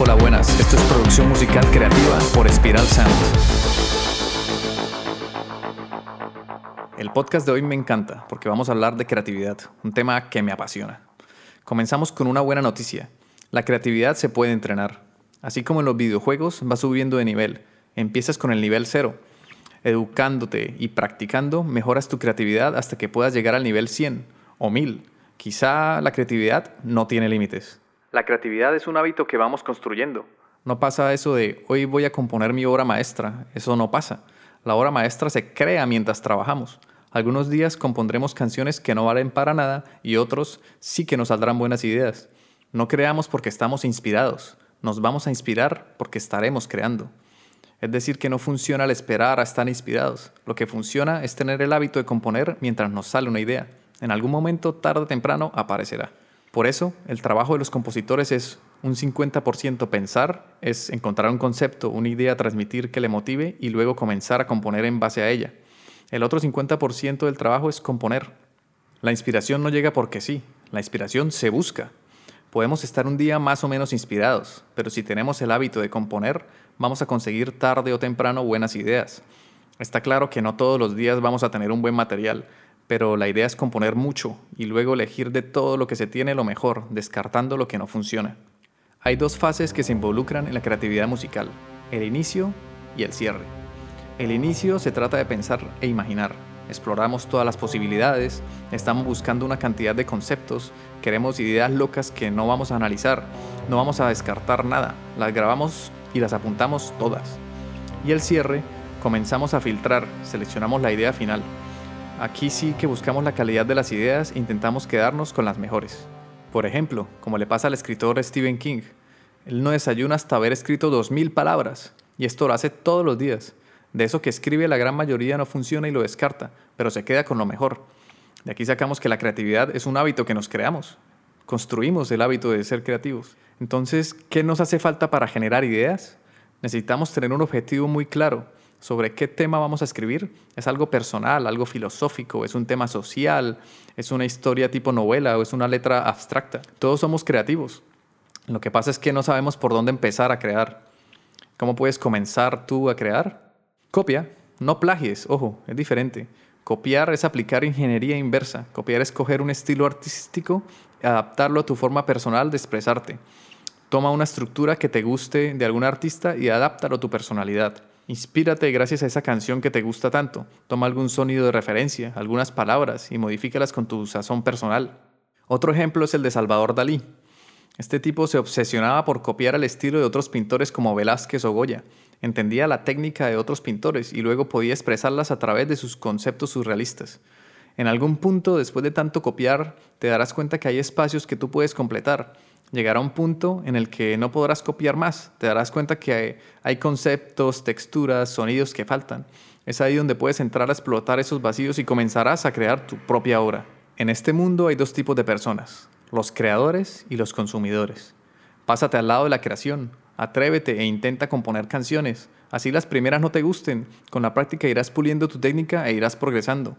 Hola, buenas. Esto es producción musical creativa por Spiral Sound. El podcast de hoy me encanta porque vamos a hablar de creatividad, un tema que me apasiona. Comenzamos con una buena noticia. La creatividad se puede entrenar. Así como en los videojuegos, va subiendo de nivel. Empiezas con el nivel cero. Educándote y practicando, mejoras tu creatividad hasta que puedas llegar al nivel 100 o 1000. Quizá la creatividad no tiene límites. La creatividad es un hábito que vamos construyendo. No pasa eso de hoy voy a componer mi obra maestra. Eso no pasa. La obra maestra se crea mientras trabajamos. Algunos días compondremos canciones que no valen para nada y otros sí que nos saldrán buenas ideas. No creamos porque estamos inspirados. Nos vamos a inspirar porque estaremos creando. Es decir, que no funciona el esperar a estar inspirados. Lo que funciona es tener el hábito de componer mientras nos sale una idea. En algún momento, tarde o temprano, aparecerá. Por eso, el trabajo de los compositores es un 50% pensar, es encontrar un concepto, una idea transmitir que le motive y luego comenzar a componer en base a ella. El otro 50% del trabajo es componer. La inspiración no llega porque sí, la inspiración se busca. Podemos estar un día más o menos inspirados, pero si tenemos el hábito de componer, vamos a conseguir tarde o temprano buenas ideas. Está claro que no todos los días vamos a tener un buen material, pero la idea es componer mucho y luego elegir de todo lo que se tiene lo mejor, descartando lo que no funciona. Hay dos fases que se involucran en la creatividad musical, el inicio y el cierre. El inicio se trata de pensar e imaginar. Exploramos todas las posibilidades, estamos buscando una cantidad de conceptos, queremos ideas locas que no vamos a analizar, no vamos a descartar nada, las grabamos y las apuntamos todas. Y el cierre, comenzamos a filtrar, seleccionamos la idea final, Aquí sí que buscamos la calidad de las ideas e intentamos quedarnos con las mejores. Por ejemplo, como le pasa al escritor Stephen King, él no desayuna hasta haber escrito 2.000 palabras, y esto lo hace todos los días. De eso que escribe la gran mayoría no funciona y lo descarta, pero se queda con lo mejor. De aquí sacamos que la creatividad es un hábito que nos creamos. Construimos el hábito de ser creativos. Entonces, ¿qué nos hace falta para generar ideas? Necesitamos tener un objetivo muy claro sobre qué tema vamos a escribir. Es algo personal, algo filosófico, es un tema social, es una historia tipo novela o es una letra abstracta. Todos somos creativos. Lo que pasa es que no sabemos por dónde empezar a crear. ¿Cómo puedes comenzar tú a crear? Copia, no plagies, ojo, es diferente. Copiar es aplicar ingeniería inversa. Copiar es coger un estilo artístico, adaptarlo a tu forma personal de expresarte. Toma una estructura que te guste de algún artista y adáptalo a tu personalidad. Inspírate gracias a esa canción que te gusta tanto. Toma algún sonido de referencia, algunas palabras y modifícalas con tu sazón personal. Otro ejemplo es el de Salvador Dalí. Este tipo se obsesionaba por copiar el estilo de otros pintores como Velázquez o Goya. Entendía la técnica de otros pintores y luego podía expresarlas a través de sus conceptos surrealistas. En algún punto, después de tanto copiar, te darás cuenta que hay espacios que tú puedes completar llegará un punto en el que no podrás copiar más. Te darás cuenta que hay, conceptos, texturas, sonidos que faltan. Es ahí donde puedes entrar a explotar esos vacíos y comenzarás a crear tu propia obra. En este mundo hay dos tipos de personas, los creadores y los consumidores. Pásate al lado de la creación, atrévete e intenta componer canciones. Así las primeras no te gusten, con la práctica irás puliendo tu técnica e irás progresando.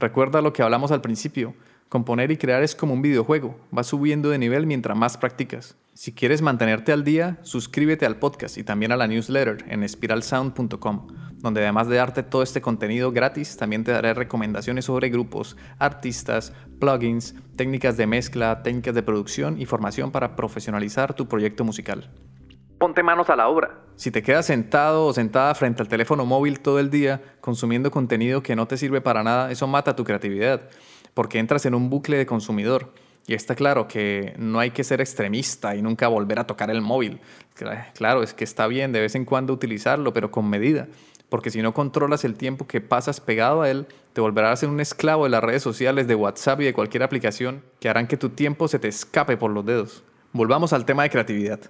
Recuerda lo que hablamos al principio, Componer y crear es como un videojuego, vas subiendo de nivel mientras más practicas. Si quieres mantenerte al día, suscríbete al podcast y también a la newsletter en spiralsound.com, donde además de darte todo este contenido gratis, también te daré recomendaciones sobre grupos, artistas, plugins, técnicas de mezcla, técnicas de producción y formación para profesionalizar tu proyecto musical. Ponte manos a la obra. Si te quedas sentado o sentada frente al teléfono móvil todo el día consumiendo contenido que no te sirve para nada, eso mata tu creatividad porque entras en un bucle de consumidor. Y está claro que no hay que ser extremista y nunca volver a tocar el móvil. Claro, es que está bien de vez en cuando utilizarlo, pero con medida. Porque si no controlas el tiempo que pasas pegado a él, te volverás ser un esclavo de las redes sociales, de WhatsApp y de cualquier aplicación que harán que tu tiempo se te escape por los dedos. Volvamos al tema de creatividad.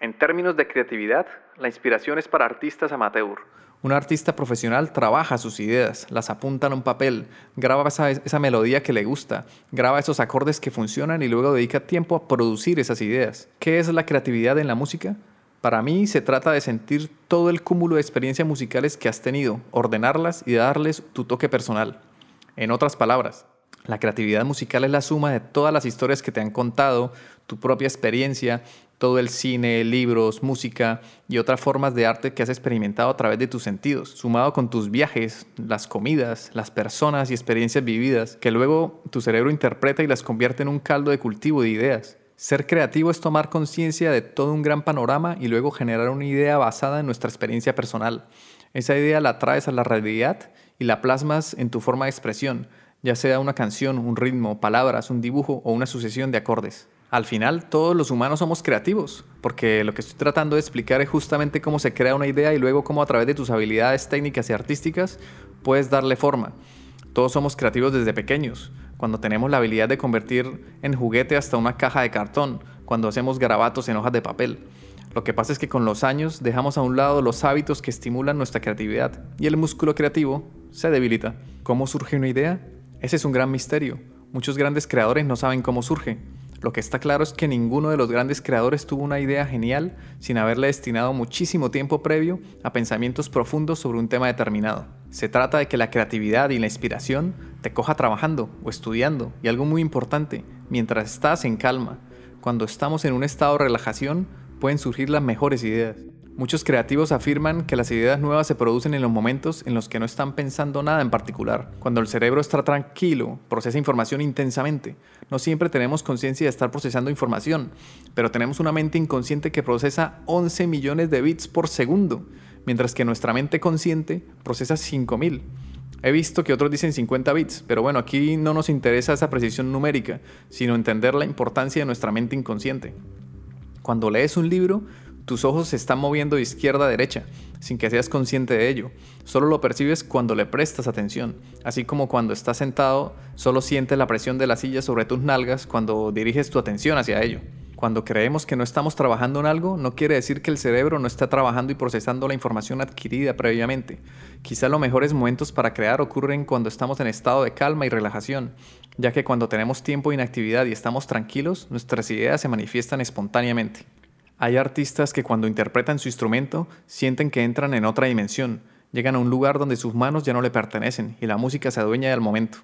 En términos de creatividad, la inspiración es para artistas amateur un artista profesional trabaja sus ideas, las apunta en un papel, graba esa, melodía que le gusta, graba esos acordes que funcionan y luego dedica tiempo a producir esas ideas. ¿Qué es la creatividad en la música? Para mí se trata de sentir todo el cúmulo de experiencias musicales que has tenido, ordenarlas y darles tu toque personal. En otras palabras, La creatividad musical es la suma de todas las historias que te han contado, tu propia experiencia, todo el cine, libros, música y otras formas de arte que has experimentado a través de tus sentidos, sumado con tus viajes, las comidas, las personas y experiencias vividas, que luego tu cerebro interpreta y las convierte en un caldo de cultivo de ideas. Ser creativo es tomar conciencia de todo un gran panorama y luego generar una idea basada en nuestra experiencia personal. Esa idea la traes a la realidad y la plasmas en tu forma de expresión, ya sea una canción, un ritmo, palabras, un dibujo o una sucesión de acordes. Al final, todos los humanos somos creativos, porque lo que estoy tratando de explicar es justamente cómo se crea una idea y luego cómo a través de tus habilidades técnicas y artísticas puedes darle forma. Todos somos creativos desde pequeños, cuando tenemos la habilidad de convertir en juguete hasta una caja de cartón, cuando hacemos garabatos en hojas de papel. Lo que pasa es que con los años dejamos a un lado los hábitos que estimulan nuestra creatividad y el músculo creativo se debilita. ¿Cómo surge una idea? Ese es un gran misterio. Muchos grandes creadores no saben cómo surge. Lo que está claro es que ninguno de los grandes creadores tuvo una idea genial sin haberle destinado muchísimo tiempo previo a pensamientos profundos sobre un tema determinado. Se trata de que la creatividad y la inspiración te coja trabajando o estudiando y algo muy importante, mientras estás en calma. Cuando estamos en un estado de relajación pueden surgir las mejores ideas. Muchos creativos afirman que las ideas nuevas se producen en los momentos en los que no están pensando nada en particular. Cuando el cerebro está tranquilo, procesa información intensamente. No siempre tenemos conciencia de estar procesando información, pero tenemos una mente inconsciente que procesa 11 millones de bits por segundo, mientras que nuestra mente consciente procesa 5000. He visto que otros dicen 50 bits, pero bueno, aquí no nos interesa esa precisión numérica, sino entender la importancia de nuestra mente inconsciente. Cuando lees un libro, tus ojos se están moviendo de izquierda a derecha, sin que seas consciente de ello. Solo lo percibes cuando le prestas atención, así como cuando estás sentado, solo sientes la presión de la silla sobre tus nalgas cuando diriges tu atención hacia ello. Cuando creemos que no estamos trabajando en algo, no quiere decir que el cerebro no está trabajando y procesando la información adquirida previamente. Quizá los mejores momentos para crear ocurren cuando estamos en estado de calma y relajación, ya que cuando tenemos tiempo de inactividad y estamos tranquilos, nuestras ideas se manifiestan espontáneamente. Hay artistas que cuando interpretan su instrumento sienten que entran en otra dimensión, llegan a un lugar donde sus manos ya no le pertenecen y la música se adueña del momento.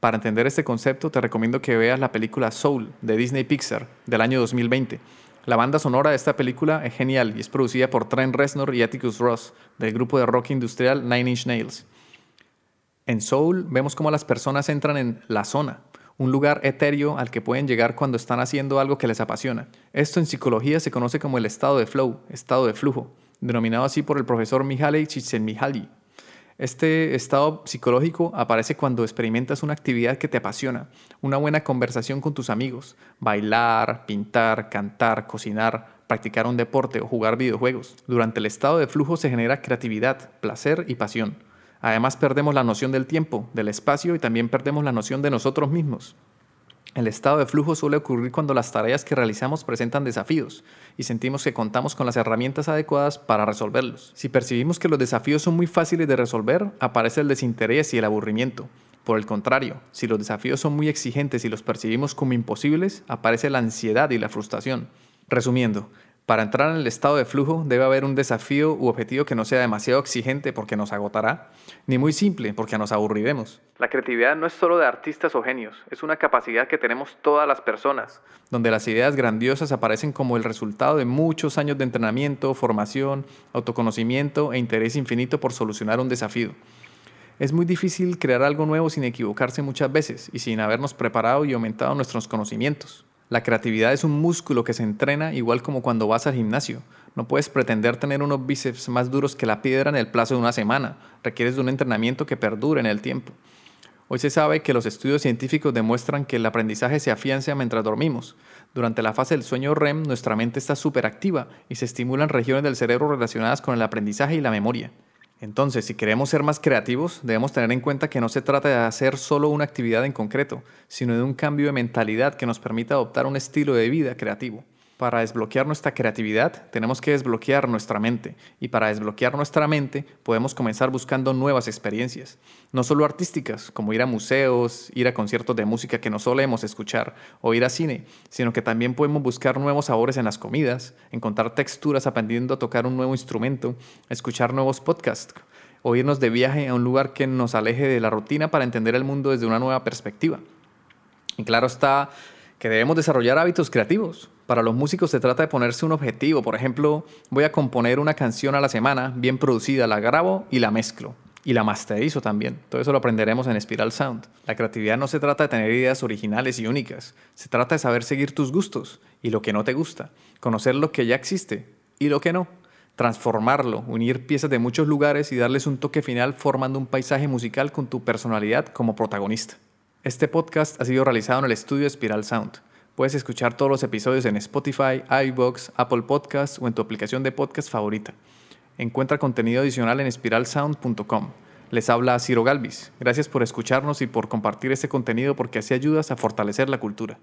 Para entender este concepto te recomiendo que veas la película Soul de Disney Pixar del año 2020. La banda sonora de esta película es genial y es producida por Trent Reznor y Atticus Ross del grupo de rock industrial Nine Inch Nails. En Soul vemos cómo las personas entran en la zona, un lugar etéreo al que pueden llegar cuando están haciendo algo que les apasiona. Esto en psicología se conoce como el estado de flow, estado de flujo, denominado así por el profesor Mihaly Csikszentmihalyi. Este estado psicológico aparece cuando experimentas una actividad que te apasiona, una buena conversación con tus amigos, bailar, pintar, cantar, cocinar, practicar un deporte o jugar videojuegos. Durante el estado de flujo se genera creatividad, placer y pasión. Además perdemos la noción del tiempo, del espacio y también perdemos la noción de nosotros mismos. El estado de flujo suele ocurrir cuando las tareas que realizamos presentan desafíos y sentimos que contamos con las herramientas adecuadas para resolverlos. Si percibimos que los desafíos son muy fáciles de resolver, aparece el desinterés y el aburrimiento. Por el contrario, si los desafíos son muy exigentes y los percibimos como imposibles, aparece la ansiedad y la frustración. Resumiendo, para entrar en el estado de flujo debe haber un desafío u objetivo que no sea demasiado exigente porque nos agotará, ni muy simple porque nos aburriremos. La creatividad no es solo de artistas o genios, es una capacidad que tenemos todas las personas, donde las ideas grandiosas aparecen como el resultado de muchos años de entrenamiento, formación, autoconocimiento e interés infinito por solucionar un desafío. Es muy difícil crear algo nuevo sin equivocarse muchas veces y sin habernos preparado y aumentado nuestros conocimientos. La creatividad es un músculo que se entrena igual como cuando vas al gimnasio. No puedes pretender tener unos bíceps más duros que la piedra en el plazo de una semana. Requieres de un entrenamiento que perdure en el tiempo. Hoy se sabe que los estudios científicos demuestran que el aprendizaje se afianza mientras dormimos. Durante la fase del sueño REM, nuestra mente está superactiva y se estimulan regiones del cerebro relacionadas con el aprendizaje y la memoria. Entonces, si queremos ser más creativos, debemos tener en cuenta que no se trata de hacer solo una actividad en concreto, sino de un cambio de mentalidad que nos permita adoptar un estilo de vida creativo. Para desbloquear nuestra creatividad tenemos que desbloquear nuestra mente y para desbloquear nuestra mente podemos comenzar buscando nuevas experiencias, no solo artísticas como ir a museos, ir a conciertos de música que no solemos escuchar o ir a cine, sino que también podemos buscar nuevos sabores en las comidas, encontrar texturas aprendiendo a tocar un nuevo instrumento, escuchar nuevos podcasts o irnos de viaje a un lugar que nos aleje de la rutina para entender el mundo desde una nueva perspectiva. Y claro está que debemos desarrollar hábitos creativos. Para los músicos se trata de ponerse un objetivo. Por ejemplo, voy a componer una canción a la semana, bien producida, la grabo y la mezclo. Y la masterizo también. Todo eso lo aprenderemos en Spiral Sound. La creatividad no se trata de tener ideas originales y únicas. Se trata de saber seguir tus gustos y lo que no te gusta. Conocer lo que ya existe y lo que no. Transformarlo, unir piezas de muchos lugares y darles un toque final formando un paisaje musical con tu personalidad como protagonista. Este podcast ha sido realizado en el estudio Spiral Sound. Puedes escuchar todos los episodios en Spotify, iBox, Apple Podcasts o en tu aplicación de podcast favorita. Encuentra contenido adicional en spiralsound.com. Les habla Ciro Galvis. Gracias por escucharnos y por compartir este contenido porque así ayudas a fortalecer la cultura.